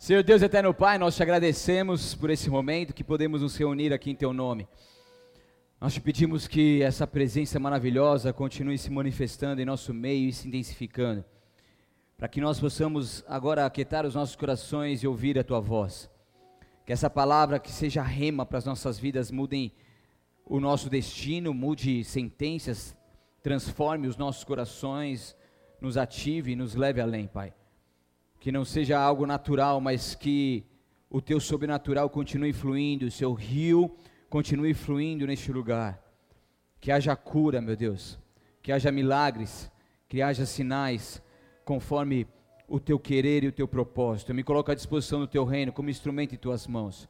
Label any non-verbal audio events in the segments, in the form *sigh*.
Senhor Deus eterno Pai, nós te agradecemos por esse momento que podemos nos reunir aqui em teu nome. Nós te pedimos que essa presença maravilhosa continue se manifestando em nosso meio e se intensificando, para que nós possamos agora aquietar os nossos corações e ouvir a tua voz. Que essa palavra que seja rema para as nossas vidas mudem o nosso destino, mude sentenças, transforme os nossos corações, nos ative e nos leve além, Pai que não seja algo natural, mas que o teu sobrenatural continue fluindo, o seu rio continue fluindo neste lugar. Que haja cura, meu Deus, que haja milagres, que haja sinais, conforme o teu querer e o teu propósito. Eu me coloco à disposição do teu reino como instrumento em tuas mãos.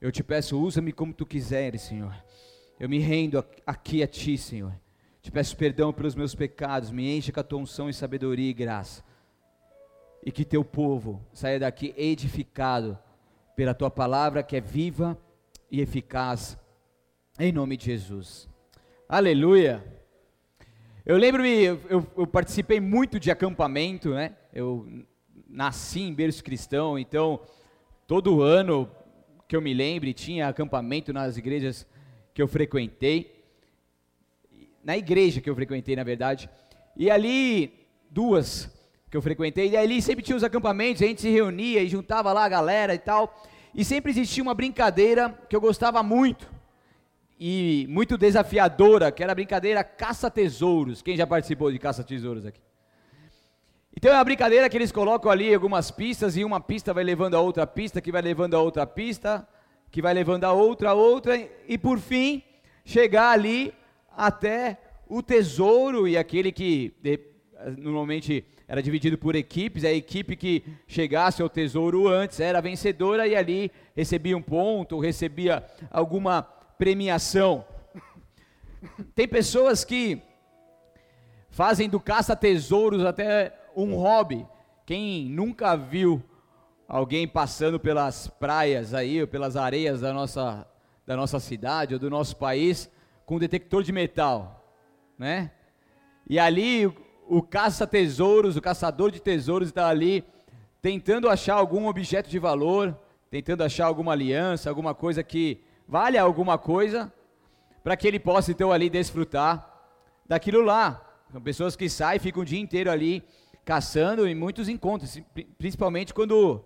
Eu te peço, usa-me como tu quiseres, Senhor. Eu me rendo aqui a ti, Senhor. Te peço perdão pelos meus pecados, me enche com a tua unção e sabedoria e graça e que teu povo saia daqui edificado pela tua palavra que é viva e eficaz, em nome de Jesus. Aleluia. Eu lembro-me, eu, eu, eu, participei muito de acampamento, né? Eu nasci em berço cristão, então todo ano que eu me lembre tinha acampamento nas igrejas que eu frequentei, na igreja que eu frequentei, na verdade, e ali duas que eu frequentei, e ali sempre tinha os acampamentos, a gente se reunia e juntava lá a galera e tal, e sempre existia uma brincadeira que eu gostava muito, e muito desafiadora, que era a brincadeira caça-tesouros. Quem já participou de caça-tesouros aqui? Então é uma brincadeira que eles colocam ali algumas pistas, e uma pista vai levando a outra pista, que vai levando a outra pista, que vai levando a outra, a outra, e por fim, chegar ali até o tesouro, e aquele que normalmente era dividido por equipes, a equipe que chegasse ao tesouro antes era vencedora e ali recebia um ponto, recebia alguma premiação. Tem pessoas que fazem do caça-tesouros até um hobby. Quem nunca viu alguém passando pelas praias aí, ou pelas areias da nossa, da nossa cidade ou do nosso país com um detector de metal, né? E ali o caça-tesouros, o caçador de tesouros está ali tentando achar algum objeto de valor, tentando achar alguma aliança, alguma coisa que valha alguma coisa, para que ele possa então ali desfrutar daquilo lá. São pessoas que saem, ficam o dia inteiro ali caçando e muitos encontros, principalmente quando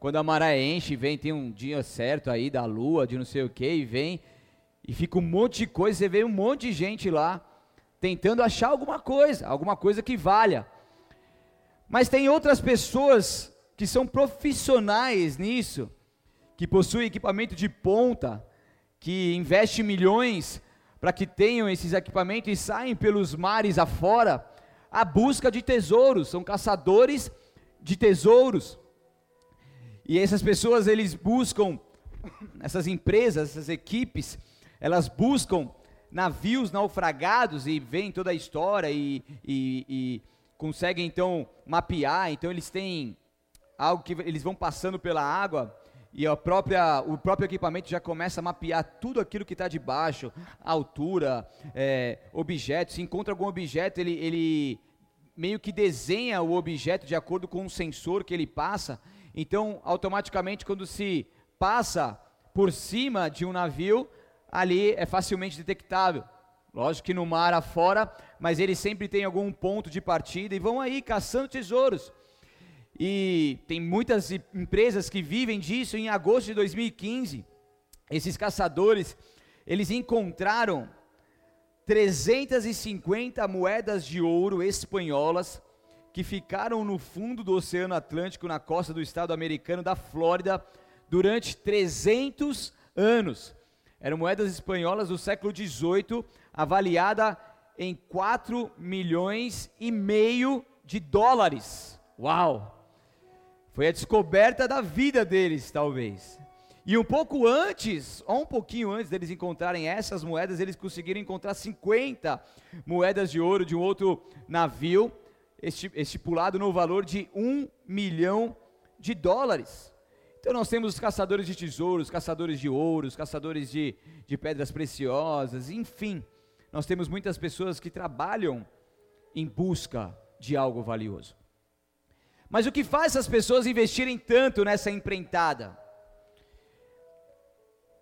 quando a maré enche, vem, tem um dia certo aí da lua, de não sei o que, e vem, e fica um monte de coisa, você vê um monte de gente lá, tentando achar alguma coisa, alguma coisa que valha. Mas tem outras pessoas que são profissionais nisso, que possuem equipamento de ponta, que investem milhões para que tenham esses equipamentos e saem pelos mares afora à busca de tesouros, são caçadores de tesouros. E essas pessoas eles buscam, essas empresas, essas equipes, elas buscam navios naufragados e vem toda a história e, e, e conseguem então mapear. Então eles têm algo que eles vão passando pela água e a própria, o próprio equipamento já começa a mapear tudo aquilo que está debaixo, altura, é, objetos. Se encontra algum objeto, ele, ele meio que desenha o objeto de acordo com um sensor que ele passa. Então, automaticamente, quando se passa por cima de um navio, ali é facilmente detectável. Lógico que no mar afora, mas eles sempre têm algum ponto de partida e vão aí caçando tesouros. E tem muitas empresas que vivem disso. Em agosto de 2015, esses caçadores, eles encontraram 350 moedas de ouro espanholas que ficaram no fundo do Oceano Atlântico, na costa do estado americano da Flórida, durante 300 anos. Eram moedas espanholas do século XVIII, avaliada em 4 milhões e meio de dólares. Uau! Foi a descoberta da vida deles, talvez. E um pouco antes, ou um pouquinho antes deles encontrarem essas moedas, eles conseguiram encontrar 50 moedas de ouro de um outro navio, estipulado no valor de um milhão de dólares. Então nós temos os caçadores de tesouros, caçadores de ouros, caçadores de, de pedras preciosas, enfim. Nós temos muitas pessoas que trabalham em busca de algo valioso. Mas o que faz essas pessoas investirem tanto nessa empreitada?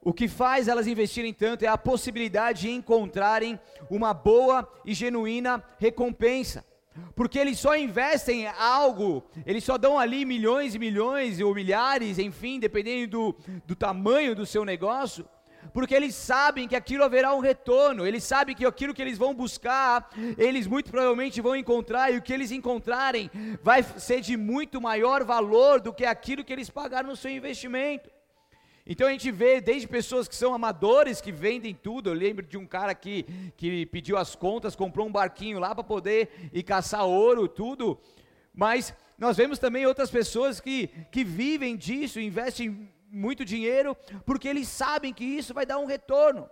O que faz elas investirem tanto é a possibilidade de encontrarem uma boa e genuína recompensa. Porque eles só investem algo, eles só dão ali milhões e milhões ou milhares, enfim, dependendo do, do tamanho do seu negócio, porque eles sabem que aquilo haverá um retorno, eles sabem que aquilo que eles vão buscar, eles muito provavelmente vão encontrar, e o que eles encontrarem vai ser de muito maior valor do que aquilo que eles pagaram no seu investimento. Então a gente vê desde pessoas que são amadores, que vendem tudo. Eu lembro de um cara que, que pediu as contas, comprou um barquinho lá para poder ir caçar ouro, tudo. Mas nós vemos também outras pessoas que, que vivem disso, investem muito dinheiro, porque eles sabem que isso vai dar um retorno.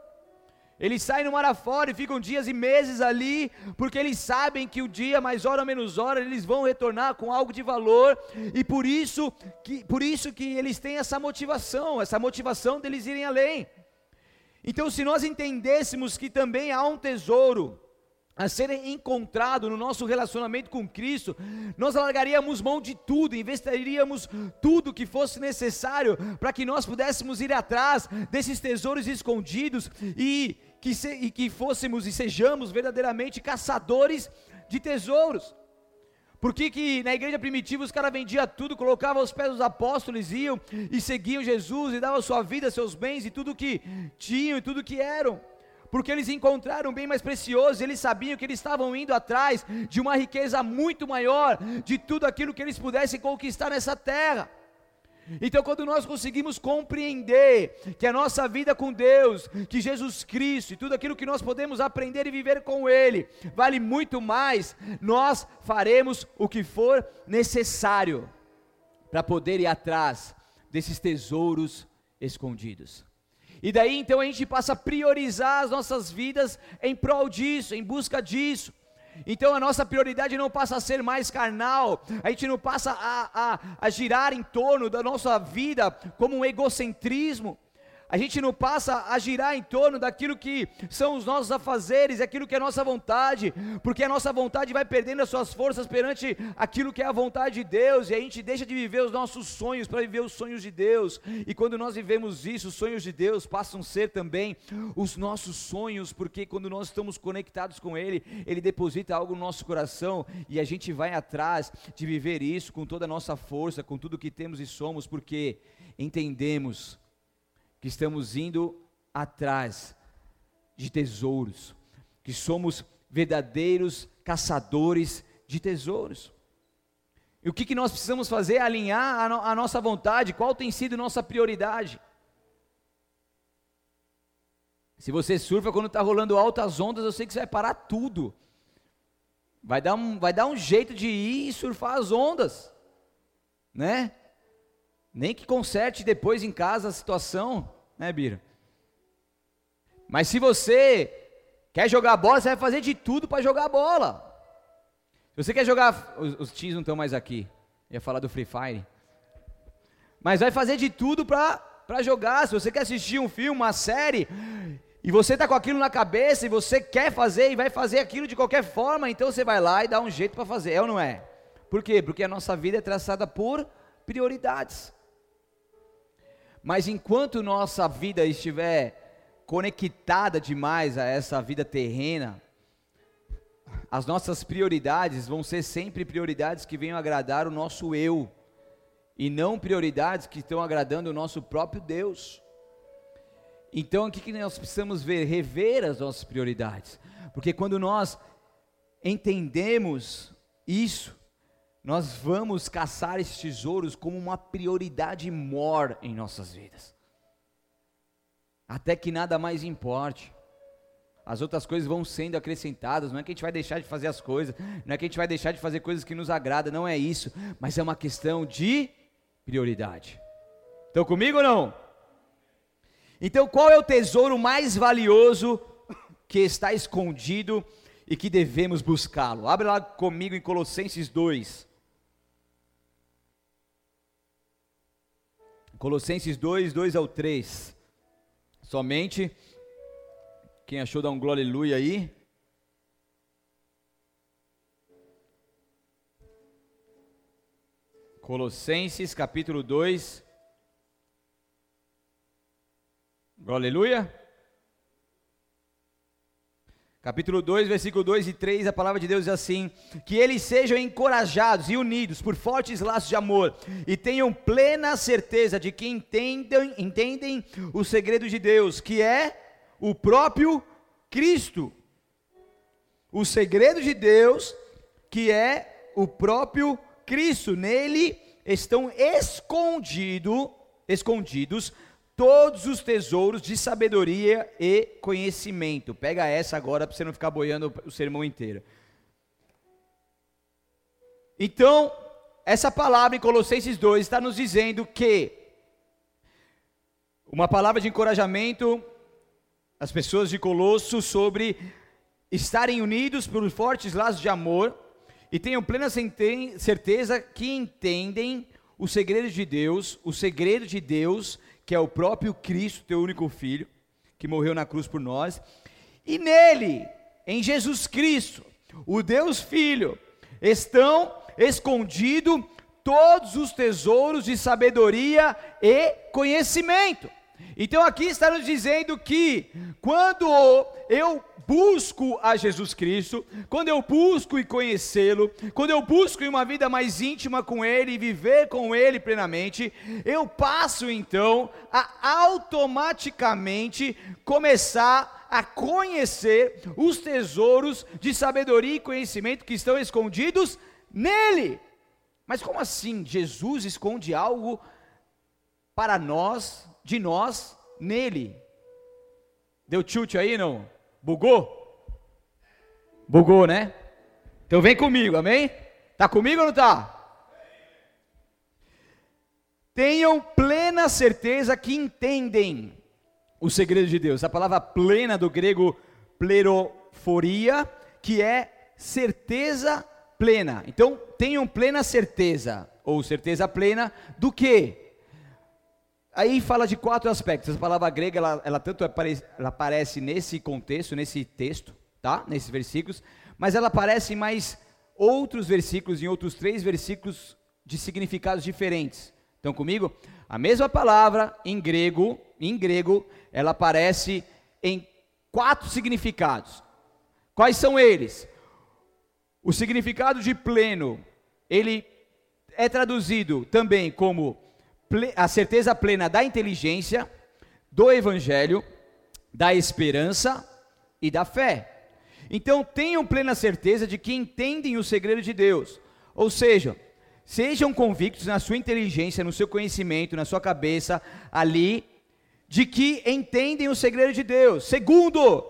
Eles saem no mar afora e ficam dias e meses ali, porque eles sabem que o dia, mais hora menos hora, eles vão retornar com algo de valor, e por isso que, por isso que eles têm essa motivação, essa motivação deles irem além. Então, se nós entendêssemos que também há um tesouro a ser encontrado no nosso relacionamento com Cristo, nós largaríamos mão de tudo, investiríamos tudo que fosse necessário para que nós pudéssemos ir atrás desses tesouros escondidos e que, se, e que fôssemos e sejamos verdadeiramente caçadores de tesouros. Por que, que na igreja primitiva os caras vendiam tudo, colocavam aos pés dos apóstolos, iam e seguiam Jesus e davam sua vida, seus bens e tudo que tinham e tudo que eram? porque eles encontraram um bem mais precioso, eles sabiam que eles estavam indo atrás de uma riqueza muito maior, de tudo aquilo que eles pudessem conquistar nessa terra. Então, quando nós conseguimos compreender que a nossa vida com Deus, que Jesus Cristo e tudo aquilo que nós podemos aprender e viver com Ele, vale muito mais, nós faremos o que for necessário para poder ir atrás desses tesouros escondidos. E daí então a gente passa a priorizar as nossas vidas em prol disso, em busca disso. Então a nossa prioridade não passa a ser mais carnal, a gente não passa a, a, a girar em torno da nossa vida como um egocentrismo, a gente não passa a girar em torno daquilo que são os nossos afazeres, aquilo que é a nossa vontade, porque a nossa vontade vai perdendo as suas forças perante aquilo que é a vontade de Deus, e a gente deixa de viver os nossos sonhos para viver os sonhos de Deus, e quando nós vivemos isso, os sonhos de Deus passam a ser também os nossos sonhos, porque quando nós estamos conectados com Ele, Ele deposita algo no nosso coração, e a gente vai atrás de viver isso com toda a nossa força, com tudo que temos e somos, porque entendemos que estamos indo atrás de tesouros, que somos verdadeiros caçadores de tesouros. E o que, que nós precisamos fazer? Alinhar a, no, a nossa vontade, qual tem sido nossa prioridade? Se você surfa quando está rolando altas ondas, eu sei que você vai parar tudo. Vai dar, um, vai dar um jeito de ir e surfar as ondas, né? Nem que conserte depois em casa a situação né, Bira? Mas se você quer jogar bola, você vai fazer de tudo para jogar bola. Se você quer jogar, os, os tios não estão mais aqui. Ia falar do Free Fire. Mas vai fazer de tudo para jogar. Se você quer assistir um filme, uma série, e você está com aquilo na cabeça e você quer fazer e vai fazer aquilo de qualquer forma, então você vai lá e dá um jeito para fazer, é ou não é? Por quê? Porque a nossa vida é traçada por prioridades. Mas enquanto nossa vida estiver conectada demais a essa vida terrena, as nossas prioridades vão ser sempre prioridades que venham agradar o nosso eu, e não prioridades que estão agradando o nosso próprio Deus. Então, o que, nós precisamos ver? Rever as nossas prioridades, porque quando nós entendemos isso, nós vamos caçar esses tesouros como uma prioridade maior em nossas vidas. Até que nada mais importe. As outras coisas vão sendo acrescentadas, não é que a gente vai deixar de fazer as coisas, não é que a gente vai deixar de fazer coisas que nos agradam, não é isso, mas é uma questão de prioridade. Estão comigo ou não? Então, qual é o tesouro mais valioso que está escondido e que devemos buscá-lo? Abre lá comigo em Colossenses 2. Colossenses 2, 2 ao 3. Somente. Quem achou, dá um glória aleluia aí. Colossenses capítulo 2. Aleluia. Capítulo 2, versículo 2 e 3, a palavra de Deus diz assim: Que eles sejam encorajados e unidos por fortes laços de amor, e tenham plena certeza de que entendem, entendem o segredo de Deus, que é o próprio Cristo. O segredo de Deus, que é o próprio Cristo. Nele estão escondido, escondidos todos os tesouros de sabedoria e conhecimento. Pega essa agora para você não ficar boiando o sermão inteiro. Então, essa palavra em Colossenses 2 está nos dizendo que uma palavra de encorajamento às pessoas de Colosso sobre estarem unidos por fortes laços de amor e tenham plena certeza que entendem o segredo de Deus, o segredo de Deus que é o próprio Cristo, teu único filho, que morreu na cruz por nós, e nele, em Jesus Cristo, o Deus Filho, estão escondidos todos os tesouros de sabedoria e conhecimento. Então aqui está nos dizendo que quando eu busco a Jesus Cristo, quando eu busco e conhecê-lo, quando eu busco uma vida mais íntima com Ele e viver com Ele plenamente, eu passo então a automaticamente começar a conhecer os tesouros de sabedoria e conhecimento que estão escondidos nele. Mas como assim Jesus esconde algo para nós, de nós, nele? Deu tilt aí, não? Bugou? Bugou, né? Então vem comigo, amém? Tá comigo ou não tá? Tenham plena certeza que entendem o segredo de Deus. A palavra plena do grego pleroforia, que é certeza plena. Então, tenham plena certeza, ou certeza plena, do que? Aí fala de quatro aspectos. A palavra grega, ela, ela tanto aparece, ela aparece nesse contexto, nesse texto, tá? Nesses versículos, mas ela aparece em mais outros versículos, em outros três versículos de significados diferentes. Estão comigo? A mesma palavra em grego, em grego, ela aparece em quatro significados. Quais são eles? O significado de pleno, ele é traduzido também como a certeza plena da inteligência, do evangelho, da esperança e da fé. Então tenham plena certeza de que entendem o segredo de Deus. Ou seja, sejam convictos na sua inteligência, no seu conhecimento, na sua cabeça, ali, de que entendem o segredo de Deus. Segundo,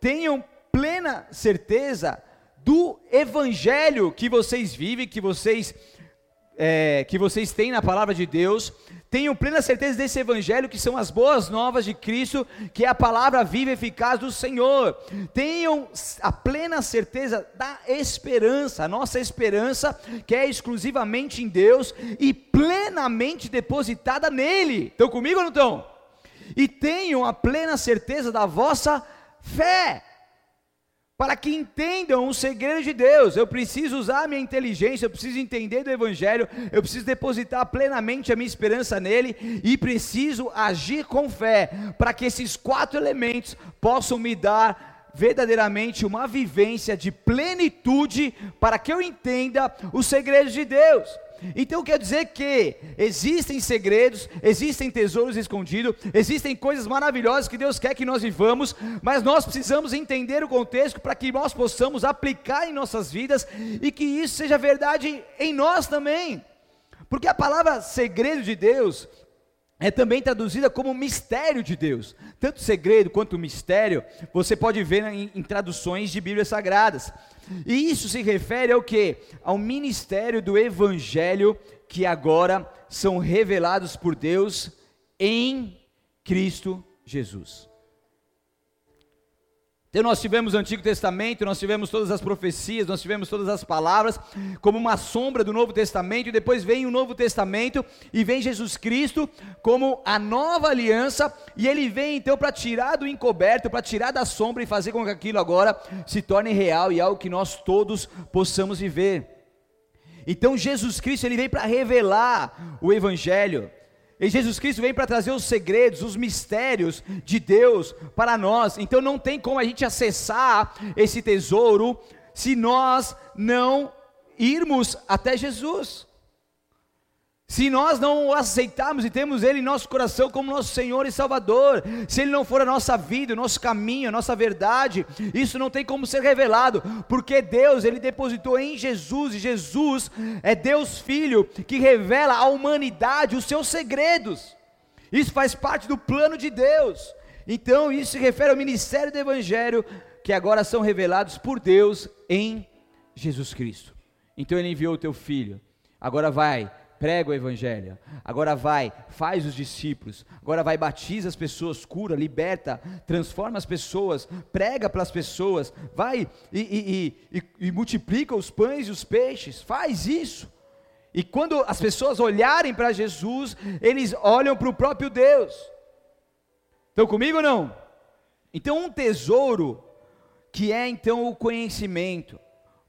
tenham plena certeza do evangelho que vocês vivem, que vocês é, que vocês têm na palavra de Deus, tenham plena certeza desse evangelho que são as boas novas de Cristo, que é a palavra viva e eficaz do Senhor. Tenham a plena certeza da esperança, a nossa esperança que é exclusivamente em Deus e plenamente depositada nele. Estão comigo ou não estão? E tenham a plena certeza da vossa fé para que entendam o segredo de Deus. Eu preciso usar a minha inteligência, eu preciso entender do Evangelho, eu preciso depositar plenamente a minha esperança nele e preciso agir com fé, para que esses quatro elementos possam me dar verdadeiramente uma vivência de plenitude, para que eu entenda os segredos de Deus. Então quer dizer que existem segredos, existem tesouros escondidos, existem coisas maravilhosas que Deus quer que nós vivamos, mas nós precisamos entender o contexto para que nós possamos aplicar em nossas vidas e que isso seja verdade em nós também. Porque a palavra segredo de Deus é também traduzida como mistério de Deus. Tanto segredo quanto mistério, você pode ver em, em traduções de Bíblias Sagradas. E isso se refere ao que? Ao ministério do Evangelho que agora são revelados por Deus em Cristo Jesus. Então nós tivemos o Antigo Testamento, nós tivemos todas as profecias, nós tivemos todas as palavras, como uma sombra do Novo Testamento, e depois vem o Novo Testamento e vem Jesus Cristo como a nova aliança, e ele vem então para tirar do encoberto, para tirar da sombra e fazer com que aquilo agora se torne real e algo que nós todos possamos viver. Então Jesus Cristo ele vem para revelar o evangelho. E Jesus Cristo vem para trazer os segredos, os mistérios de Deus para nós. Então não tem como a gente acessar esse tesouro se nós não irmos até Jesus. Se nós não o aceitarmos e temos Ele em nosso coração como nosso Senhor e Salvador, se Ele não for a nossa vida, o nosso caminho, a nossa verdade, isso não tem como ser revelado, porque Deus, Ele depositou em Jesus, e Jesus é Deus Filho, que revela à humanidade os seus segredos, isso faz parte do plano de Deus, então isso se refere ao ministério do Evangelho, que agora são revelados por Deus em Jesus Cristo. Então Ele enviou o teu Filho, agora vai prega o evangelho. Agora vai, faz os discípulos. Agora vai, batiza as pessoas, cura, liberta, transforma as pessoas, prega para as pessoas. Vai e, e, e, e multiplica os pães e os peixes. Faz isso. E quando as pessoas olharem para Jesus, eles olham para o próprio Deus. Estão comigo ou não? Então, um tesouro que é então o conhecimento.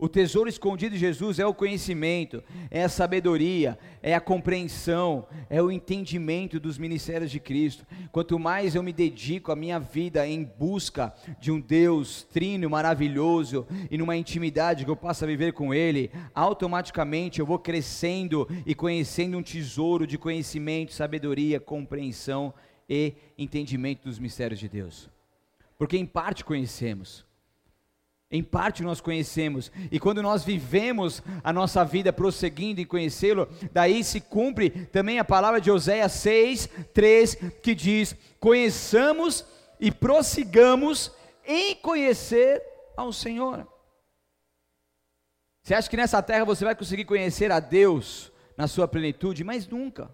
O tesouro escondido de Jesus é o conhecimento, é a sabedoria, é a compreensão, é o entendimento dos ministérios de Cristo. Quanto mais eu me dedico a minha vida em busca de um Deus trino, maravilhoso e numa intimidade que eu possa viver com Ele, automaticamente eu vou crescendo e conhecendo um tesouro de conhecimento, sabedoria, compreensão e entendimento dos mistérios de Deus. Porque em parte conhecemos em parte nós conhecemos, e quando nós vivemos a nossa vida prosseguindo em conhecê-lo, daí se cumpre também a palavra de Oséias 6, 3, que diz: Conheçamos e prossigamos em conhecer ao Senhor. Você acha que nessa terra você vai conseguir conhecer a Deus na sua plenitude? Mas nunca.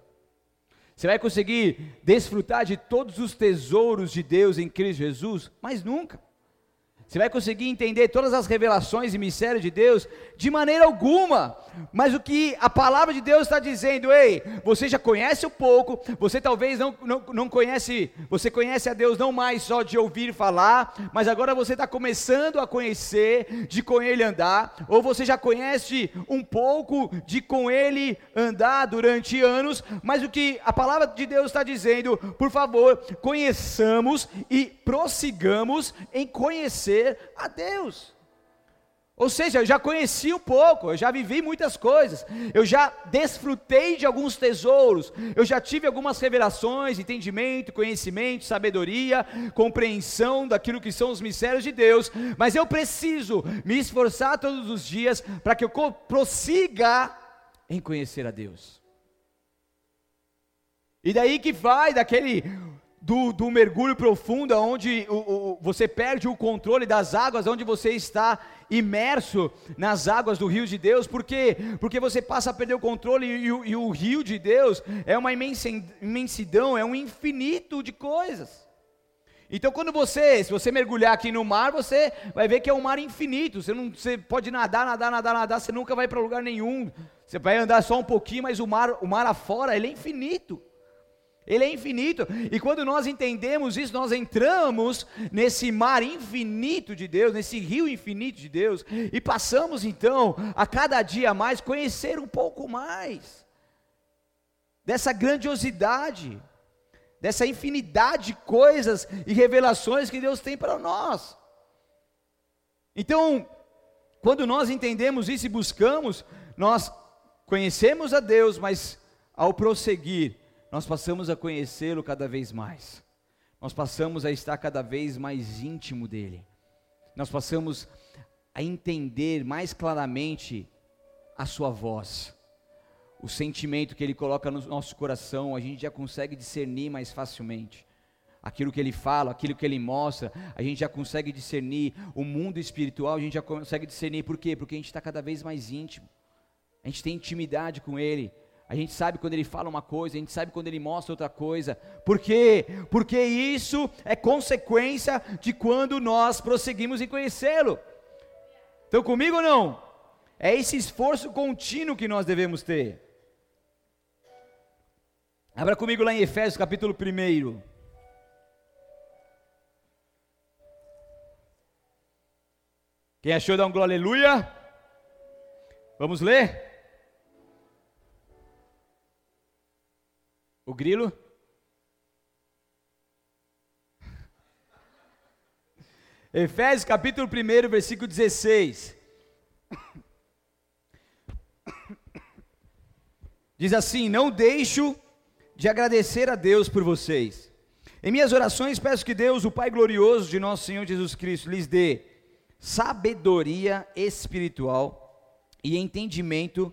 Você vai conseguir desfrutar de todos os tesouros de Deus em Cristo Jesus? Mas nunca. Você vai conseguir entender todas as revelações e mistérios de Deus de maneira alguma. Mas o que a palavra de Deus está dizendo, ei, você já conhece um pouco, você talvez não, não, não conhece, você conhece a Deus não mais só de ouvir falar, mas agora você está começando a conhecer, de com Ele andar, ou você já conhece um pouco de com Ele andar durante anos, mas o que a palavra de Deus está dizendo, por favor, conheçamos e prossigamos em conhecer a Deus. Ou seja, eu já conheci um pouco, eu já vivi muitas coisas, eu já desfrutei de alguns tesouros, eu já tive algumas revelações, entendimento, conhecimento, sabedoria, compreensão daquilo que são os mistérios de Deus, mas eu preciso me esforçar todos os dias para que eu prossiga em conhecer a Deus. E daí que vai daquele do, do mergulho profundo, onde o, o, você perde o controle das águas, onde você está imerso nas águas do rio de Deus, por quê? Porque você passa a perder o controle e, e, o, e o rio de Deus é uma imensidão, é um infinito de coisas. Então, quando você, se você mergulhar aqui no mar, você vai ver que é um mar infinito. Você não, você pode nadar, nadar, nadar, nadar, você nunca vai para lugar nenhum. Você vai andar só um pouquinho, mas o mar, o mar afora, ele é infinito. Ele é infinito. E quando nós entendemos isso, nós entramos nesse mar infinito de Deus, nesse rio infinito de Deus, e passamos então a cada dia mais conhecer um pouco mais dessa grandiosidade, dessa infinidade de coisas e revelações que Deus tem para nós. Então, quando nós entendemos isso e buscamos, nós conhecemos a Deus, mas ao prosseguir, nós passamos a conhecê-lo cada vez mais, nós passamos a estar cada vez mais íntimo dele, nós passamos a entender mais claramente a sua voz, o sentimento que ele coloca no nosso coração, a gente já consegue discernir mais facilmente. Aquilo que ele fala, aquilo que ele mostra, a gente já consegue discernir. O mundo espiritual, a gente já consegue discernir. Por quê? Porque a gente está cada vez mais íntimo. A gente tem intimidade com ele. A gente sabe quando ele fala uma coisa, a gente sabe quando ele mostra outra coisa. Por quê? Porque isso é consequência de quando nós prosseguimos em conhecê-lo. Estão comigo ou não? É esse esforço contínuo que nós devemos ter. Abra comigo lá em Efésios capítulo 1. Quem achou, dá um glória aleluia. Vamos ler? O grilo? *laughs* Efésios capítulo 1, versículo 16. Diz assim: Não deixo de agradecer a Deus por vocês. Em minhas orações peço que Deus, o Pai glorioso de nosso Senhor Jesus Cristo, lhes dê sabedoria espiritual e entendimento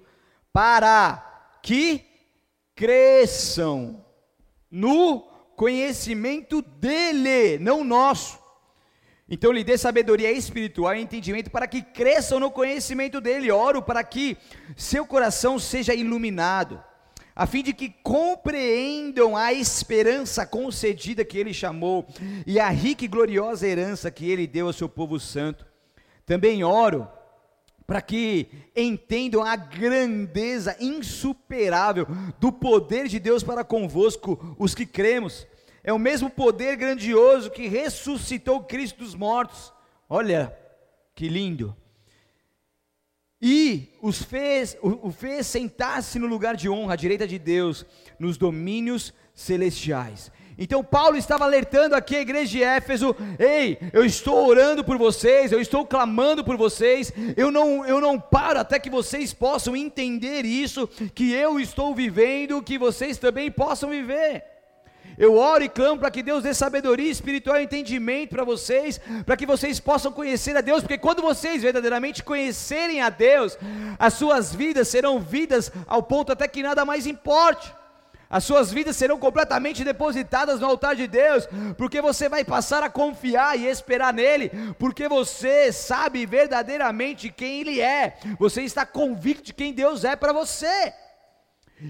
para que cresçam no conhecimento dele, não nosso. Então lhe dê sabedoria espiritual e entendimento para que cresçam no conhecimento dele. Oro para que seu coração seja iluminado, a fim de que compreendam a esperança concedida que ele chamou e a rica e gloriosa herança que ele deu ao seu povo santo. Também oro para que entendam a grandeza insuperável do poder de Deus para convosco, os que cremos é o mesmo poder grandioso que ressuscitou Cristo dos mortos. Olha que lindo. E os fez, o, o fez sentar-se no lugar de honra à direita de Deus, nos domínios celestiais. Então Paulo estava alertando aqui a igreja de Éfeso: "Ei, eu estou orando por vocês, eu estou clamando por vocês. Eu não eu não paro até que vocês possam entender isso que eu estou vivendo, que vocês também possam viver." Eu oro e clamo para que Deus dê sabedoria espiritual e entendimento para vocês, para que vocês possam conhecer a Deus, porque quando vocês verdadeiramente conhecerem a Deus, as suas vidas serão vidas ao ponto até que nada mais importe. As suas vidas serão completamente depositadas no altar de Deus, porque você vai passar a confiar e esperar nele, porque você sabe verdadeiramente quem ele é. Você está convicto de quem Deus é para você.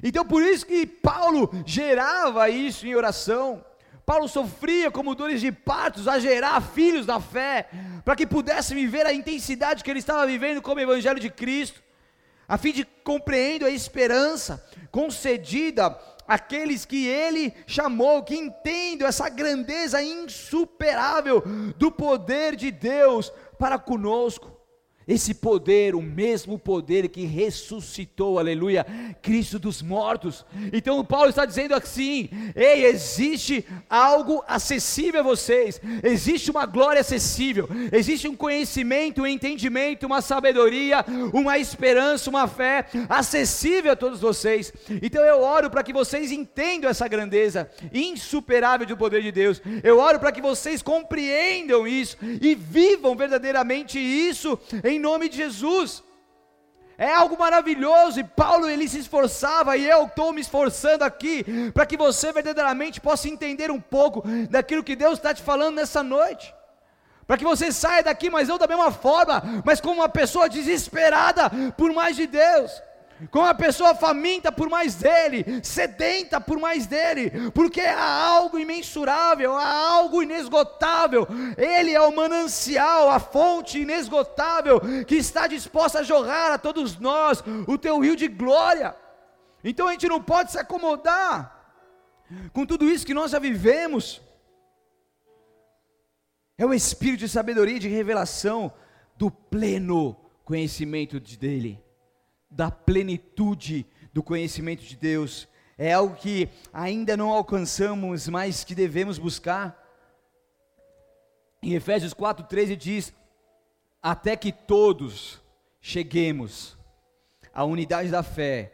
Então por isso que Paulo gerava isso em oração. Paulo sofria como dores de partos a gerar filhos da fé, para que pudessem viver a intensidade que ele estava vivendo como Evangelho de Cristo, a fim de compreender a esperança concedida àqueles que ele chamou, que entendem essa grandeza insuperável do poder de Deus para conosco. Esse poder, o mesmo poder que ressuscitou, aleluia, Cristo dos mortos. Então Paulo está dizendo assim: ei, existe algo acessível a vocês, existe uma glória acessível, existe um conhecimento, um entendimento, uma sabedoria, uma esperança, uma fé acessível a todos vocês. Então eu oro para que vocês entendam essa grandeza insuperável do poder de Deus. Eu oro para que vocês compreendam isso e vivam verdadeiramente isso em em nome de Jesus. É algo maravilhoso e Paulo ele se esforçava e eu estou me esforçando aqui para que você verdadeiramente possa entender um pouco daquilo que Deus está te falando nessa noite. Para que você saia daqui, mas não da mesma forma, mas como uma pessoa desesperada por mais de Deus com a pessoa faminta por mais dele, sedenta por mais dele, porque há algo imensurável, há algo inesgotável. Ele é o manancial, a fonte inesgotável que está disposta a jorrar a todos nós o teu rio de glória. Então a gente não pode se acomodar com tudo isso que nós já vivemos. É o espírito de sabedoria e de revelação do pleno conhecimento de dele da plenitude do conhecimento de Deus. É algo que ainda não alcançamos, mas que devemos buscar. Em Efésios 4,13 diz: Até que todos cheguemos à unidade da fé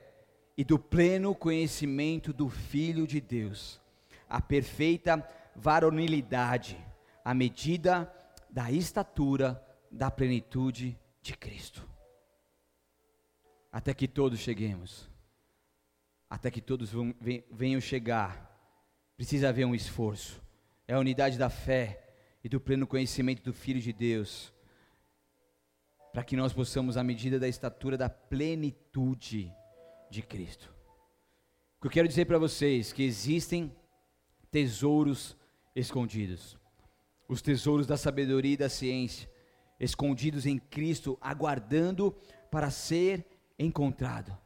e do pleno conhecimento do Filho de Deus, a perfeita varonilidade, à medida da estatura da plenitude de Cristo até que todos cheguemos, até que todos venham chegar, precisa haver um esforço, é a unidade da fé e do pleno conhecimento do Filho de Deus, para que nós possamos, à medida da estatura da plenitude de Cristo. O que eu quero dizer para vocês que existem tesouros escondidos, os tesouros da sabedoria e da ciência, escondidos em Cristo, aguardando para ser encontrado.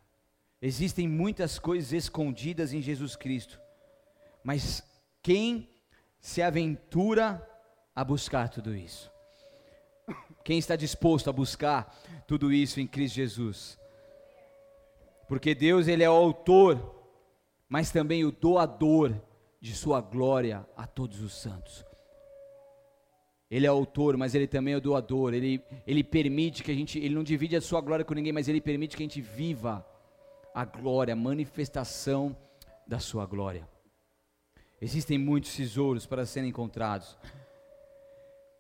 Existem muitas coisas escondidas em Jesus Cristo, mas quem se aventura a buscar tudo isso? Quem está disposto a buscar tudo isso em Cristo Jesus? Porque Deus, Ele é o autor mas também o doador de sua glória a todos os santos. Ele é autor, mas ele também é doador. Ele, ele permite que a gente, ele não divide a sua glória com ninguém, mas ele permite que a gente viva a glória, a manifestação da sua glória. Existem muitos tesouros para serem encontrados.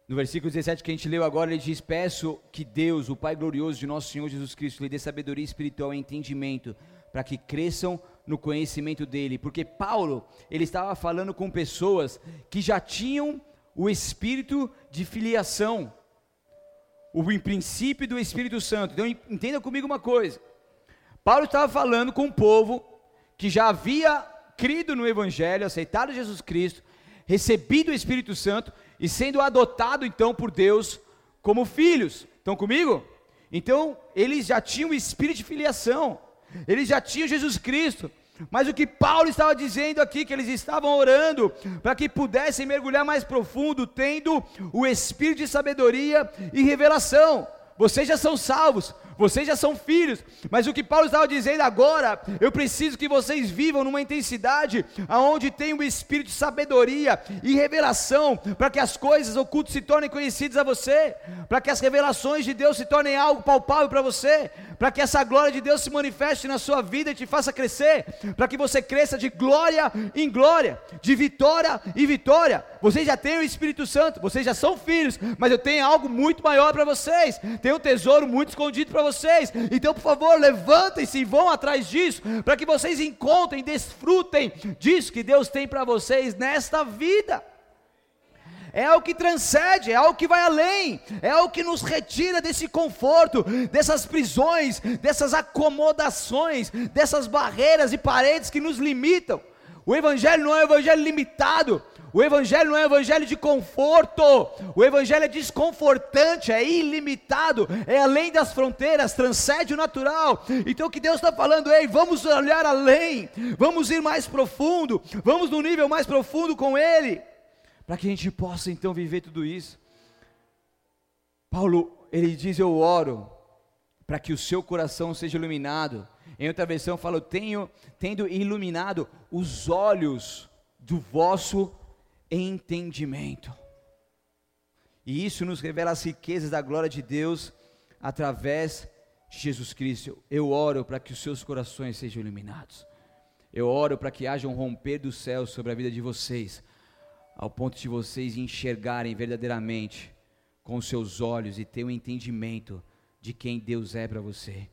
No versículo 17 que a gente leu agora, ele diz: Peço que Deus, o Pai glorioso de nosso Senhor Jesus Cristo, lhe dê sabedoria espiritual e entendimento, para que cresçam no conhecimento dele. Porque Paulo, ele estava falando com pessoas que já tinham o espírito de filiação, o princípio do Espírito Santo. Então entenda comigo uma coisa. Paulo estava falando com um povo que já havia crido no Evangelho, aceitado Jesus Cristo, recebido o Espírito Santo e sendo adotado então por Deus como filhos. Estão comigo? Então, eles já tinham o espírito de filiação, eles já tinham Jesus Cristo, mas o que Paulo estava dizendo aqui, que eles estavam orando para que pudessem mergulhar mais profundo, tendo o espírito de sabedoria e revelação. Vocês já são salvos, vocês já são filhos, mas o que Paulo estava dizendo agora, eu preciso que vocês vivam numa intensidade aonde tem o espírito de sabedoria e revelação, para que as coisas ocultas se tornem conhecidas a você, para que as revelações de Deus se tornem algo palpável para você, para que essa glória de Deus se manifeste na sua vida e te faça crescer, para que você cresça de glória em glória, de vitória em vitória. Vocês já têm o Espírito Santo, vocês já são filhos, mas eu tenho algo muito maior para vocês. Tem um tesouro muito escondido para vocês. Então, por favor, levantem-se e vão atrás disso, para que vocês encontrem, desfrutem disso que Deus tem para vocês nesta vida é algo que transcende, é algo que vai além, é algo que nos retira desse conforto, dessas prisões, dessas acomodações, dessas barreiras e paredes que nos limitam. O Evangelho não é um Evangelho limitado, o Evangelho não é um Evangelho de conforto, o Evangelho é desconfortante, é ilimitado, é além das fronteiras, transcende o natural. Então o que Deus está falando, ei, vamos olhar além, vamos ir mais profundo, vamos no nível mais profundo com Ele para que a gente possa então viver tudo isso. Paulo, ele diz: Eu oro para que o seu coração seja iluminado. Em outra versão, fala: tenho, tendo iluminado os olhos do vosso entendimento. E isso nos revela as riquezas da glória de Deus através de Jesus Cristo. Eu oro para que os seus corações sejam iluminados. Eu oro para que haja um romper do céu sobre a vida de vocês, ao ponto de vocês enxergarem verdadeiramente com os seus olhos e ter um entendimento de quem Deus é para você,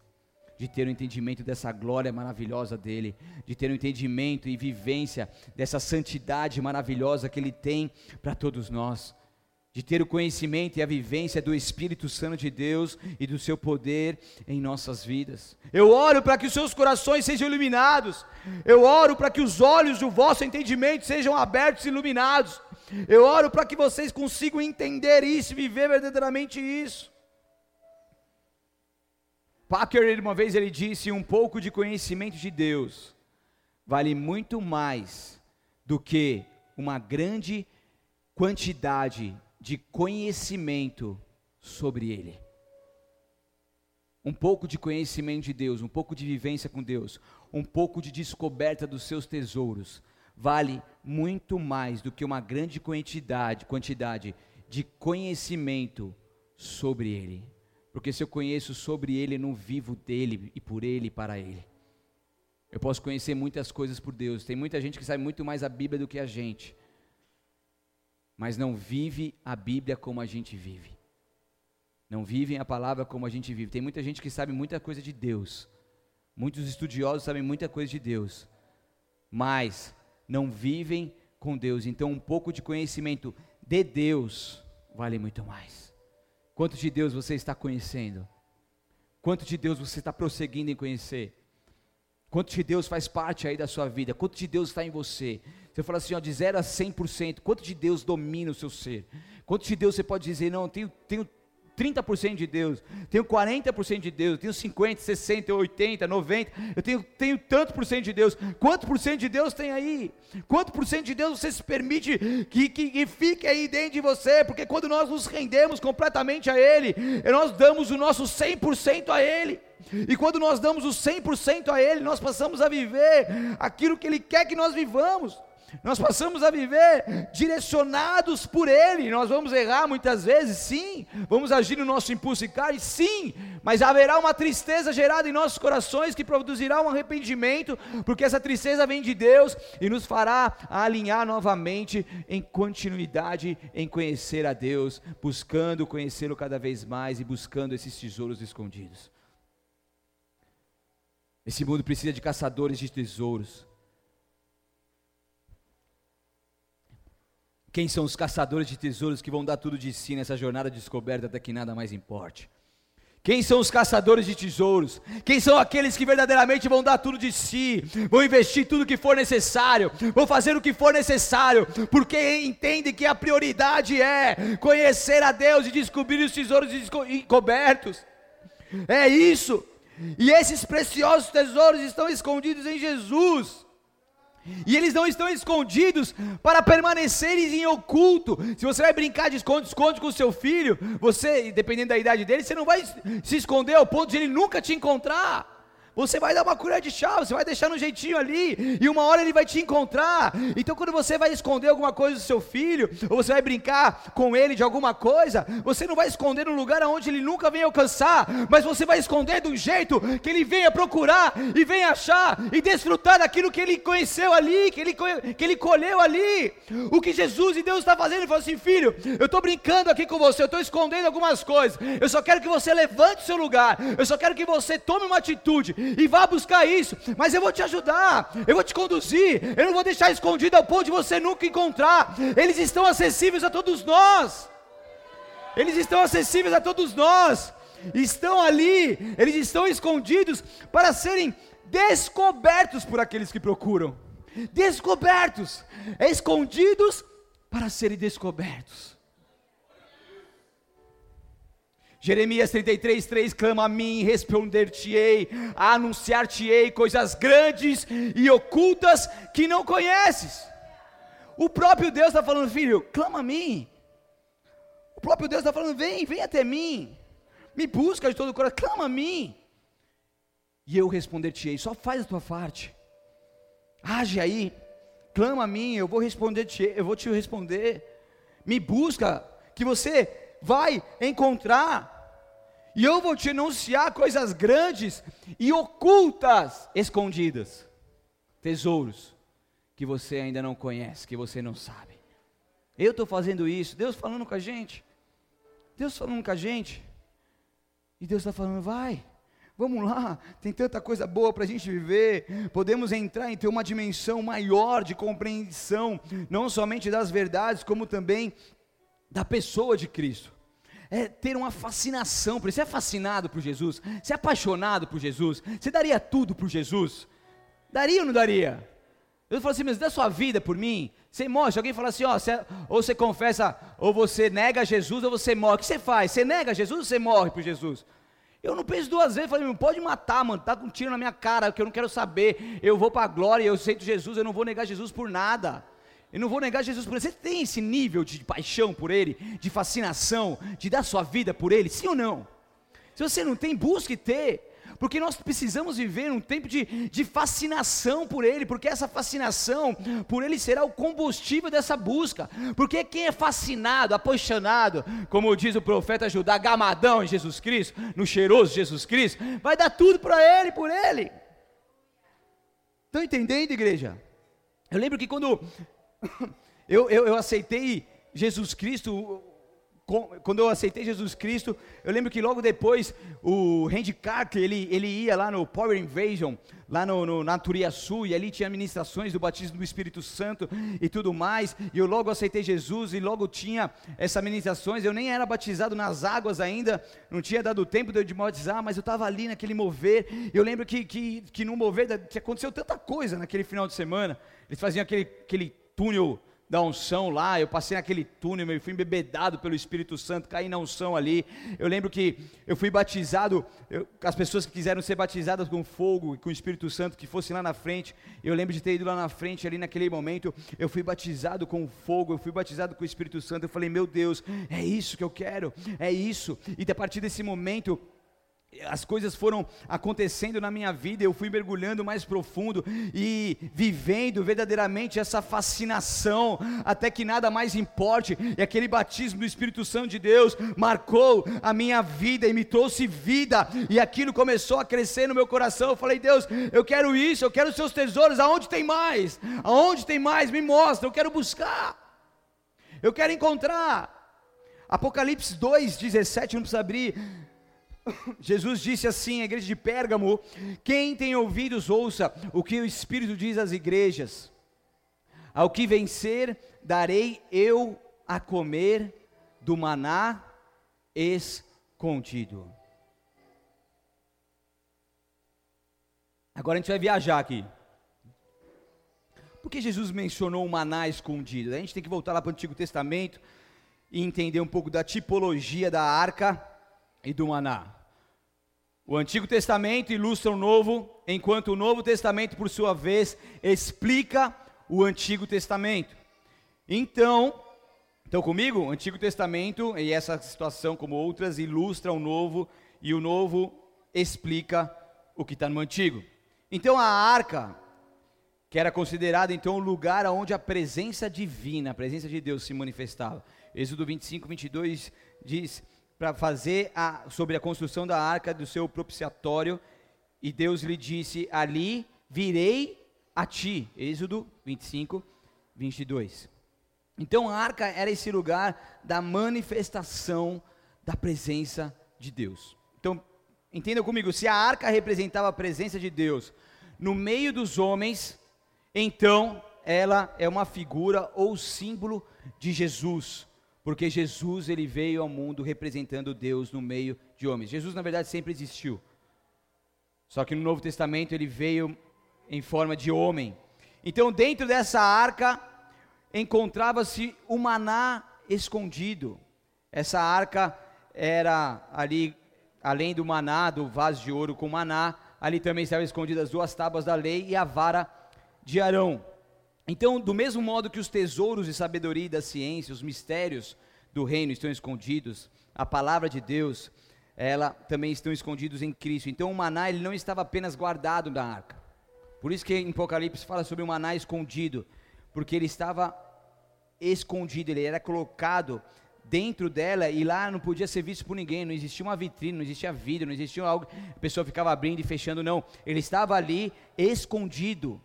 de ter um entendimento dessa glória maravilhosa dele, de ter um entendimento e vivência dessa santidade maravilhosa que ele tem para todos nós de ter o conhecimento e a vivência do Espírito Santo de Deus e do seu poder em nossas vidas. Eu oro para que os seus corações sejam iluminados. Eu oro para que os olhos do vosso entendimento sejam abertos e iluminados. Eu oro para que vocês consigam entender isso e viver verdadeiramente isso. Packer, uma vez ele disse: um pouco de conhecimento de Deus vale muito mais do que uma grande quantidade de conhecimento sobre Ele. Um pouco de conhecimento de Deus, um pouco de vivência com Deus, um pouco de descoberta dos seus tesouros, vale muito mais do que uma grande quantidade, quantidade de conhecimento sobre Ele. Porque se eu conheço sobre Ele, não vivo dele e por Ele e para Ele. Eu posso conhecer muitas coisas por Deus. Tem muita gente que sabe muito mais a Bíblia do que a gente mas não vive a Bíblia como a gente vive. Não vivem a palavra como a gente vive. Tem muita gente que sabe muita coisa de Deus. Muitos estudiosos sabem muita coisa de Deus, mas não vivem com Deus. Então, um pouco de conhecimento de Deus vale muito mais. Quanto de Deus você está conhecendo? Quanto de Deus você está prosseguindo em conhecer? Quanto de Deus faz parte aí da sua vida? Quanto de Deus está em você? Você fala assim, ó, de 0 a 100%, quanto de Deus domina o seu ser? Quanto de Deus você pode dizer, não, tenho, tenho 30% de Deus, tenho 40% de Deus, tenho 50, 60, 80, 90, eu tenho, tenho tanto por cento de Deus. Quanto por cento de Deus tem aí? Quanto por cento de Deus você se permite que, que, que fique aí dentro de você? Porque quando nós nos rendemos completamente a Ele, nós damos o nosso 100% a Ele. E quando nós damos o 100% a Ele, nós passamos a viver aquilo que Ele quer que nós vivamos. Nós passamos a viver direcionados por Ele. Nós vamos errar muitas vezes, sim. Vamos agir no nosso impulso e carne, sim. Mas haverá uma tristeza gerada em nossos corações que produzirá um arrependimento, porque essa tristeza vem de Deus e nos fará alinhar novamente em continuidade em conhecer a Deus, buscando conhecê-lo cada vez mais e buscando esses tesouros escondidos. Esse mundo precisa de caçadores de tesouros. Quem são os caçadores de tesouros que vão dar tudo de si nessa jornada de descoberta até que nada mais importe? Quem são os caçadores de tesouros? Quem são aqueles que verdadeiramente vão dar tudo de si, vão investir tudo que for necessário, vão fazer o que for necessário, porque entendem que a prioridade é conhecer a Deus e descobrir os tesouros encobertos. É isso. E esses preciosos tesouros estão escondidos em Jesus. E eles não estão escondidos para permanecerem em oculto. Se você vai brincar de esconde-esconde com o seu filho, você, dependendo da idade dele, você não vai se esconder ao ponto de ele nunca te encontrar. Você vai dar uma colher de chá, você vai deixar no jeitinho ali, e uma hora ele vai te encontrar. Então, quando você vai esconder alguma coisa do seu filho, ou você vai brincar com ele de alguma coisa, você não vai esconder num lugar onde ele nunca vem alcançar, mas você vai esconder de um jeito que ele venha procurar e venha achar e desfrutar daquilo que ele conheceu ali, que ele, que ele colheu ali. O que Jesus e Deus está fazendo, ele falou assim: filho, eu estou brincando aqui com você, eu estou escondendo algumas coisas, eu só quero que você levante o seu lugar, eu só quero que você tome uma atitude e vá buscar isso, mas eu vou te ajudar, eu vou te conduzir, eu não vou deixar escondido ao ponto de você nunca encontrar. Eles estão acessíveis a todos nós. Eles estão acessíveis a todos nós. Estão ali, eles estão escondidos para serem descobertos por aqueles que procuram. Descobertos, escondidos para serem descobertos. Jeremias 33, 3 clama a mim, responder-te-ei, anunciar-te-ei coisas grandes e ocultas que não conheces. O próprio Deus está falando, filho, clama a mim. O próprio Deus está falando, vem, vem até mim. Me busca de todo o coração, clama a mim. E eu responder-te-ei, só faz a tua parte. Age aí, clama a mim, eu vou responder-te, eu vou te responder. Me busca, que você vai encontrar. E eu vou te anunciar coisas grandes e ocultas, escondidas, tesouros que você ainda não conhece, que você não sabe. Eu estou fazendo isso, Deus falando com a gente, Deus falando com a gente, e Deus está falando, vai, vamos lá, tem tanta coisa boa para a gente viver, podemos entrar em ter uma dimensão maior de compreensão, não somente das verdades, como também da pessoa de Cristo é ter uma fascinação por Você é fascinado por Jesus? Você é apaixonado por Jesus? Você daria tudo por Jesus? Daria ou não daria? Eu falo assim, mas dá sua vida por mim. Você morre. Se alguém falar assim, ó, você, ou você confessa, ou você nega Jesus, ou você morre. O que você faz? Você nega Jesus ou você morre por Jesus? Eu não penso duas vezes, falei, não pode matar, mano, tá com um tiro na minha cara, que eu não quero saber. Eu vou para a glória, eu aceito Jesus, eu não vou negar Jesus por nada. Eu não vou negar Jesus por ele. Você tem esse nível de paixão por ele, de fascinação, de dar sua vida por ele? Sim ou não? Se você não tem, busque ter. Porque nós precisamos viver um tempo de, de fascinação por Ele, porque essa fascinação por Ele será o combustível dessa busca. Porque quem é fascinado, apaixonado, como diz o profeta Judá, gamadão em Jesus Cristo, no cheiroso Jesus Cristo, vai dar tudo para Ele, por Ele. Estão entendendo, igreja? Eu lembro que quando eu, eu, eu aceitei Jesus Cristo, quando eu aceitei Jesus Cristo, eu lembro que logo depois o Randy Carter, ele, ele ia lá no Power Invasion, lá no, no, na Turiaçu, e ali tinha ministrações do batismo do Espírito Santo e tudo mais, e eu logo aceitei Jesus, e logo tinha essas ministrações, eu nem era batizado nas águas ainda, não tinha dado tempo de eu de batizar, mas eu estava ali naquele mover, eu lembro que, que, que no mover, aconteceu tanta coisa naquele final de semana, eles faziam aquele, aquele túnel da unção lá, eu passei naquele túnel, eu fui embebedado pelo Espírito Santo, caí na unção ali. Eu lembro que eu fui batizado, eu, as pessoas que quiseram ser batizadas com fogo, com o Espírito Santo, que fossem lá na frente. Eu lembro de ter ido lá na frente, ali naquele momento, eu fui batizado com fogo, eu fui batizado com o Espírito Santo. Eu falei, meu Deus, é isso que eu quero, é isso. E a partir desse momento, as coisas foram acontecendo na minha vida, eu fui mergulhando mais profundo e vivendo verdadeiramente essa fascinação, até que nada mais importe, e aquele batismo do Espírito Santo de Deus marcou a minha vida e me trouxe vida, e aquilo começou a crescer no meu coração. Eu falei, Deus, eu quero isso, eu quero os seus tesouros, aonde tem mais? Aonde tem mais? Me mostra, eu quero buscar, eu quero encontrar. Apocalipse 2, 17, não precisa abrir Jesus disse assim à igreja de Pérgamo: Quem tem ouvidos, ouça o que o Espírito diz às igrejas. Ao que vencer, darei eu a comer do maná escondido. Agora a gente vai viajar aqui. Por que Jesus mencionou o maná escondido? A gente tem que voltar lá para o Antigo Testamento e entender um pouco da tipologia da arca e do maná. O Antigo Testamento ilustra o Novo, enquanto o Novo Testamento, por sua vez, explica o Antigo Testamento. Então, estão comigo? O Antigo Testamento e essa situação, como outras, ilustra o Novo e o Novo explica o que está no Antigo. Então, a arca, que era considerada então o lugar onde a presença divina, a presença de Deus se manifestava. Êxodo 25, 22 diz: para fazer a, sobre a construção da arca do seu propiciatório, e Deus lhe disse: Ali virei a ti. Êxodo 25, 22. Então a arca era esse lugar da manifestação da presença de Deus. Então, entenda comigo: se a arca representava a presença de Deus no meio dos homens, então ela é uma figura ou símbolo de Jesus porque Jesus ele veio ao mundo representando Deus no meio de homens. Jesus na verdade sempre existiu. Só que no Novo Testamento ele veio em forma de homem. Então dentro dessa arca encontrava-se o maná escondido. Essa arca era ali além do maná, do vaso de ouro com maná, ali também estavam escondidas as duas tábuas da lei e a vara de Arão. Então, do mesmo modo que os tesouros de sabedoria e da ciência, os mistérios do reino estão escondidos, a palavra de Deus, ela também estão escondidos em Cristo. Então, o maná ele não estava apenas guardado na arca. Por isso que em Apocalipse fala sobre o maná escondido, porque ele estava escondido, ele era colocado dentro dela e lá não podia ser visto por ninguém, não existia uma vitrine, não existia vidro, não existia algo, a pessoa ficava abrindo e fechando, não. Ele estava ali escondido.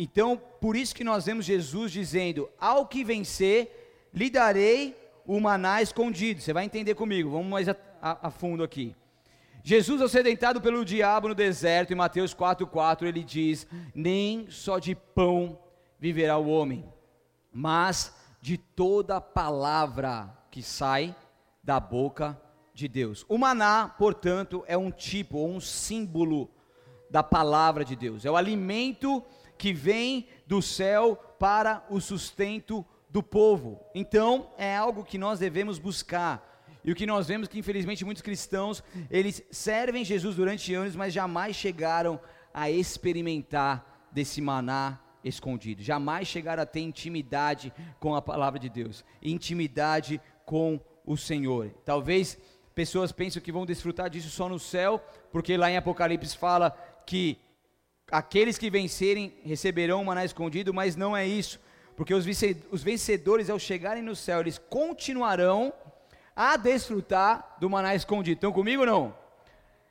Então, por isso que nós vemos Jesus dizendo: Ao que vencer, lhe darei o maná escondido. Você vai entender comigo, vamos mais a, a, a fundo aqui. Jesus, tentado pelo diabo no deserto, em Mateus 4,4, ele diz: Nem só de pão viverá o homem, mas de toda palavra que sai da boca de Deus. O maná, portanto, é um tipo um símbolo da palavra de Deus, é o alimento que vem do céu para o sustento do povo. Então, é algo que nós devemos buscar. E o que nós vemos que infelizmente muitos cristãos, eles servem Jesus durante anos, mas jamais chegaram a experimentar desse maná escondido. Jamais chegaram a ter intimidade com a palavra de Deus, intimidade com o Senhor. Talvez pessoas pensem que vão desfrutar disso só no céu, porque lá em Apocalipse fala que Aqueles que vencerem receberão o maná escondido, mas não é isso, porque os vencedores, ao chegarem no céu, eles continuarão a desfrutar do maná escondido. Estão comigo ou não?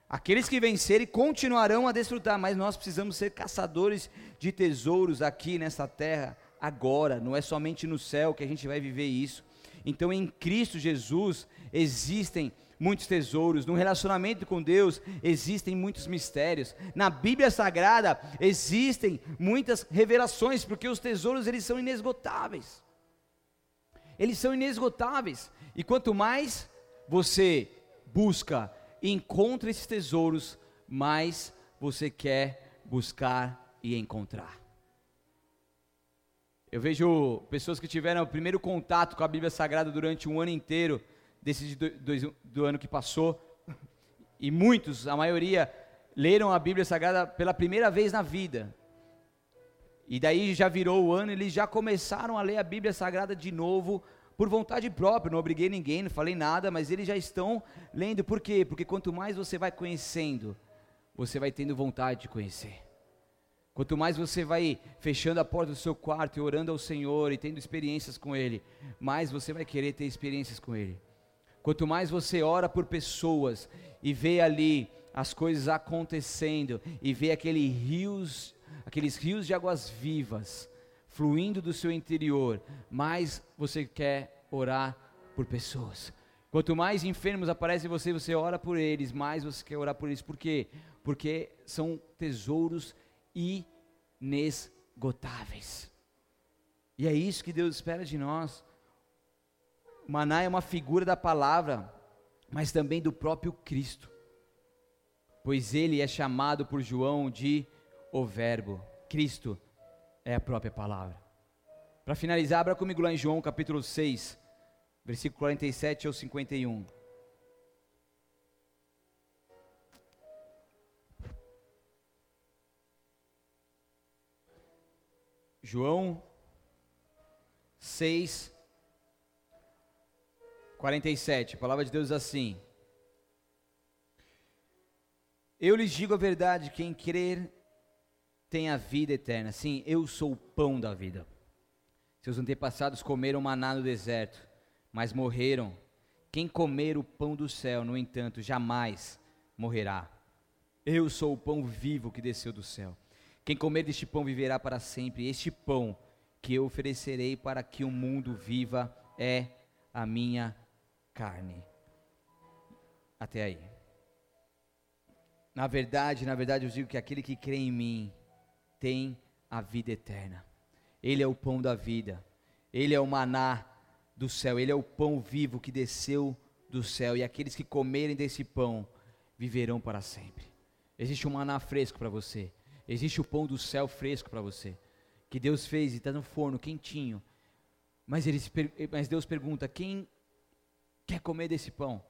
Aqueles que vencerem continuarão a desfrutar, mas nós precisamos ser caçadores de tesouros aqui nessa terra, agora, não é somente no céu que a gente vai viver isso. Então, em Cristo Jesus existem muitos tesouros, no relacionamento com Deus existem muitos mistérios. Na Bíblia Sagrada existem muitas revelações, porque os tesouros eles são inesgotáveis. Eles são inesgotáveis. E quanto mais você busca e encontra esses tesouros, mais você quer buscar e encontrar. Eu vejo pessoas que tiveram o primeiro contato com a Bíblia Sagrada durante um ano inteiro, desse do, do, do ano que passou, e muitos, a maioria, leram a Bíblia Sagrada pela primeira vez na vida. E daí já virou o ano, eles já começaram a ler a Bíblia Sagrada de novo, por vontade própria, não obriguei ninguém, não falei nada, mas eles já estão lendo. Por quê? Porque quanto mais você vai conhecendo, você vai tendo vontade de conhecer. Quanto mais você vai fechando a porta do seu quarto e orando ao Senhor e tendo experiências com Ele, mais você vai querer ter experiências com Ele. Quanto mais você ora por pessoas e vê ali as coisas acontecendo e vê aquele rios, aqueles rios de águas vivas fluindo do seu interior, mais você quer orar por pessoas. Quanto mais enfermos aparecem em você, você ora por eles, mais você quer orar por eles. Por quê? Porque são tesouros inesgotáveis. E é isso que Deus espera de nós. Maná é uma figura da palavra, mas também do próprio Cristo. Pois ele é chamado por João de o Verbo. Cristo é a própria palavra. Para finalizar, abra comigo lá em João capítulo 6, versículo 47 ao 51. João 6, 47. A palavra de Deus diz assim: Eu lhes digo a verdade, quem crer tem a vida eterna. Sim, eu sou o pão da vida. Seus antepassados comeram maná no deserto, mas morreram. Quem comer o pão do céu, no entanto, jamais morrerá. Eu sou o pão vivo que desceu do céu. Quem comer deste pão viverá para sempre. Este pão que eu oferecerei para que o mundo viva é a minha carne. Até aí. Na verdade, na verdade, eu digo que aquele que crê em mim tem a vida eterna. Ele é o pão da vida. Ele é o maná do céu. Ele é o pão vivo que desceu do céu. E aqueles que comerem desse pão viverão para sempre. Existe um maná fresco para você. Existe o pão do céu fresco para você, que Deus fez e está no forno, quentinho. Mas, ele, mas Deus pergunta: quem quer comer desse pão?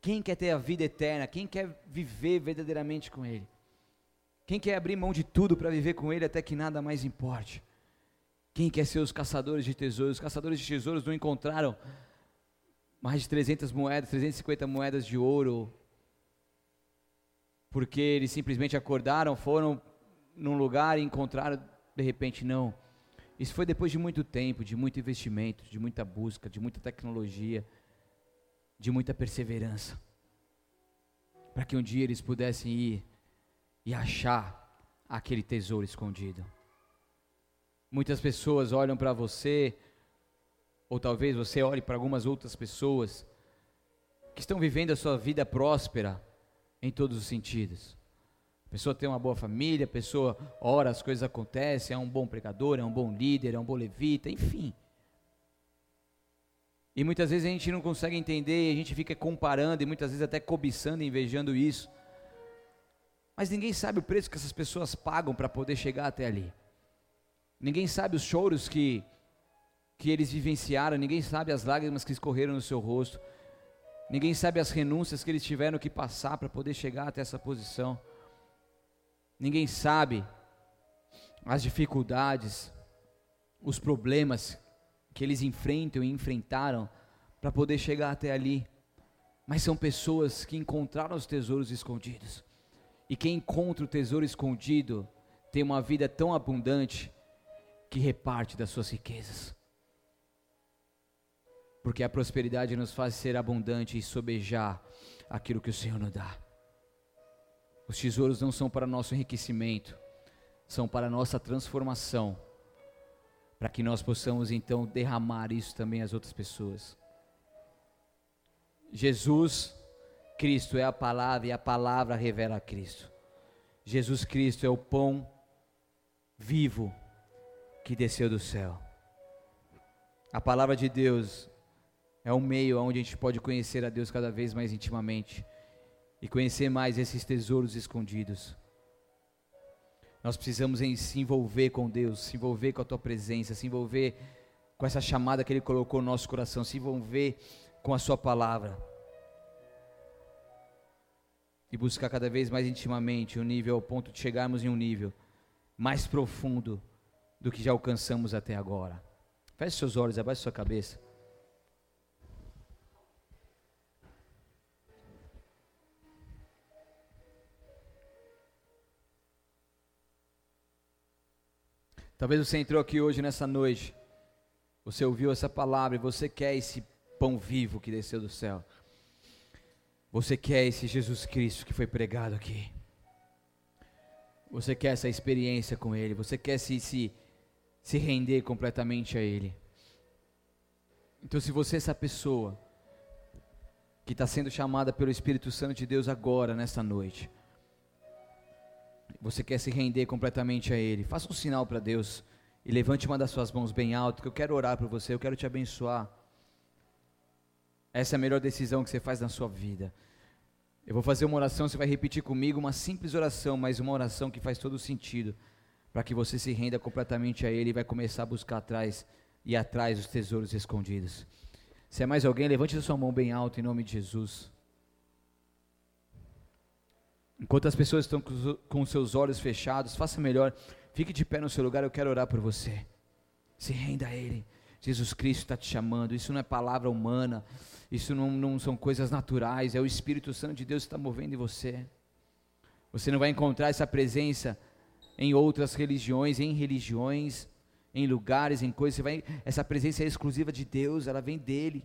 Quem quer ter a vida eterna? Quem quer viver verdadeiramente com Ele? Quem quer abrir mão de tudo para viver com Ele até que nada mais importe? Quem quer ser os caçadores de tesouros? Os caçadores de tesouros não encontraram mais de 300 moedas, 350 moedas de ouro, porque eles simplesmente acordaram, foram num lugar e encontraram de repente não. Isso foi depois de muito tempo, de muito investimento, de muita busca, de muita tecnologia, de muita perseverança, para que um dia eles pudessem ir e achar aquele tesouro escondido. Muitas pessoas olham para você, ou talvez você olhe para algumas outras pessoas que estão vivendo a sua vida próspera em todos os sentidos. A pessoa tem uma boa família, a pessoa ora, as coisas acontecem, é um bom pregador, é um bom líder, é um bom levita, enfim. E muitas vezes a gente não consegue entender, a gente fica comparando e muitas vezes até cobiçando e invejando isso. Mas ninguém sabe o preço que essas pessoas pagam para poder chegar até ali. Ninguém sabe os choros que, que eles vivenciaram, ninguém sabe as lágrimas que escorreram no seu rosto, ninguém sabe as renúncias que eles tiveram que passar para poder chegar até essa posição. Ninguém sabe as dificuldades, os problemas que eles enfrentam e enfrentaram para poder chegar até ali. Mas são pessoas que encontraram os tesouros escondidos. E quem encontra o tesouro escondido tem uma vida tão abundante que reparte das suas riquezas. Porque a prosperidade nos faz ser abundante e sobejar aquilo que o Senhor nos dá. Os tesouros não são para nosso enriquecimento, são para nossa transformação, para que nós possamos então derramar isso também às outras pessoas. Jesus Cristo é a palavra e a palavra revela a Cristo. Jesus Cristo é o pão vivo que desceu do céu. A palavra de Deus é um meio onde a gente pode conhecer a Deus cada vez mais intimamente e conhecer mais esses tesouros escondidos. Nós precisamos em se envolver com Deus, se envolver com a tua presença, se envolver com essa chamada que Ele colocou no nosso coração, se envolver com a Sua palavra. E buscar cada vez mais intimamente o um nível ao ponto de chegarmos em um nível mais profundo do que já alcançamos até agora. Feche seus olhos, abaixe sua cabeça. Talvez você entrou aqui hoje nessa noite, você ouviu essa palavra e você quer esse pão vivo que desceu do céu. Você quer esse Jesus Cristo que foi pregado aqui. Você quer essa experiência com Ele. Você quer se, se, se render completamente a Ele. Então, se você é essa pessoa que está sendo chamada pelo Espírito Santo de Deus agora, nessa noite, você quer se render completamente a Ele, faça um sinal para Deus e levante uma das suas mãos bem alto, que eu quero orar por você, eu quero te abençoar. Essa é a melhor decisão que você faz na sua vida. Eu vou fazer uma oração, você vai repetir comigo, uma simples oração, mas uma oração que faz todo sentido, para que você se renda completamente a Ele e vai começar a buscar atrás e atrás os tesouros escondidos. Se é mais alguém, levante a sua mão bem alto em nome de Jesus. Enquanto as pessoas estão com seus olhos fechados, faça melhor. Fique de pé no seu lugar, eu quero orar por você. Se renda a Ele. Jesus Cristo está te chamando. Isso não é palavra humana. Isso não, não são coisas naturais. É o Espírito Santo de Deus que está movendo em você. Você não vai encontrar essa presença em outras religiões, em religiões, em lugares, em coisas. Você vai, essa presença é exclusiva de Deus. Ela vem dele.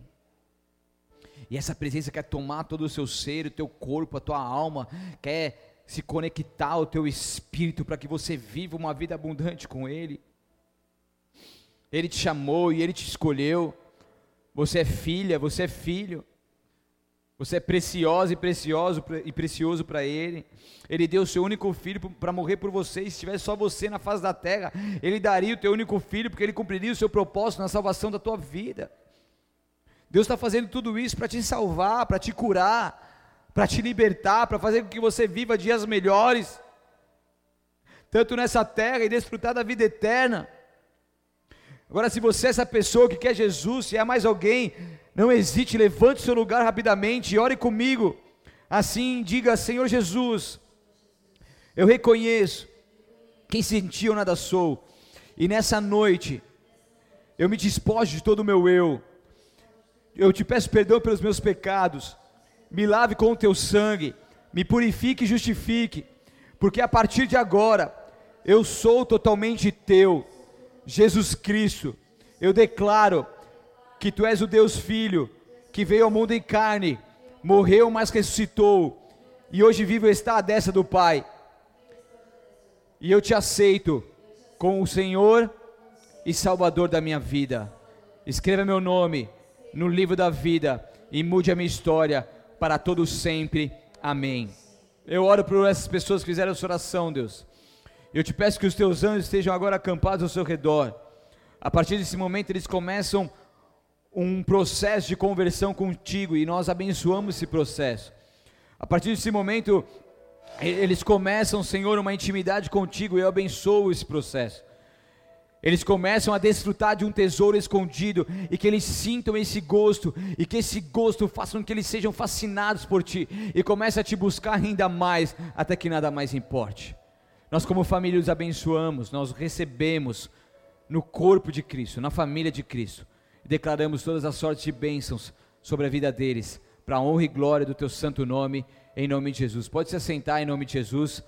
E essa presença quer tomar todo o seu ser, o teu corpo, a tua alma, quer se conectar ao teu espírito para que você viva uma vida abundante com Ele. Ele te chamou e Ele te escolheu. Você é filha, você é filho. Você é preciosa e precioso e precioso para Ele. Ele deu o seu único filho para morrer por você. E se tivesse só você na face da terra, Ele daria o teu único filho, porque Ele cumpriria o seu propósito na salvação da tua vida. Deus está fazendo tudo isso para te salvar, para te curar, para te libertar, para fazer com que você viva dias melhores, tanto nessa terra e desfrutar da vida eterna. Agora, se você é essa pessoa que quer Jesus, se é mais alguém, não hesite, levante seu lugar rapidamente e ore comigo. Assim, diga: Senhor Jesus, eu reconheço quem sentiu nada sou, e nessa noite eu me despojo de todo o meu eu eu te peço perdão pelos meus pecados, me lave com o teu sangue, me purifique e justifique, porque a partir de agora eu sou totalmente teu, Jesus Cristo. Eu declaro que tu és o Deus Filho, que veio ao mundo em carne, morreu, mas ressuscitou, e hoje vive está à destra do Pai. E eu te aceito como o Senhor e Salvador da minha vida. Escreva meu nome no livro da vida e mude a minha história para todo sempre. Amém. Eu oro por essas pessoas que fizeram essa oração, Deus. Eu te peço que os teus anjos estejam agora acampados ao seu redor. A partir desse momento, eles começam um processo de conversão contigo e nós abençoamos esse processo. A partir desse momento, eles começam, Senhor, uma intimidade contigo e eu abençoo esse processo. Eles começam a desfrutar de um tesouro escondido e que eles sintam esse gosto e que esse gosto faça com que eles sejam fascinados por ti e comecem a te buscar ainda mais até que nada mais importe. Nós como família os abençoamos, nós recebemos no corpo de Cristo, na família de Cristo. E declaramos todas as sortes de bênçãos sobre a vida deles, para a honra e glória do teu santo nome, em nome de Jesus. Pode se assentar em nome de Jesus.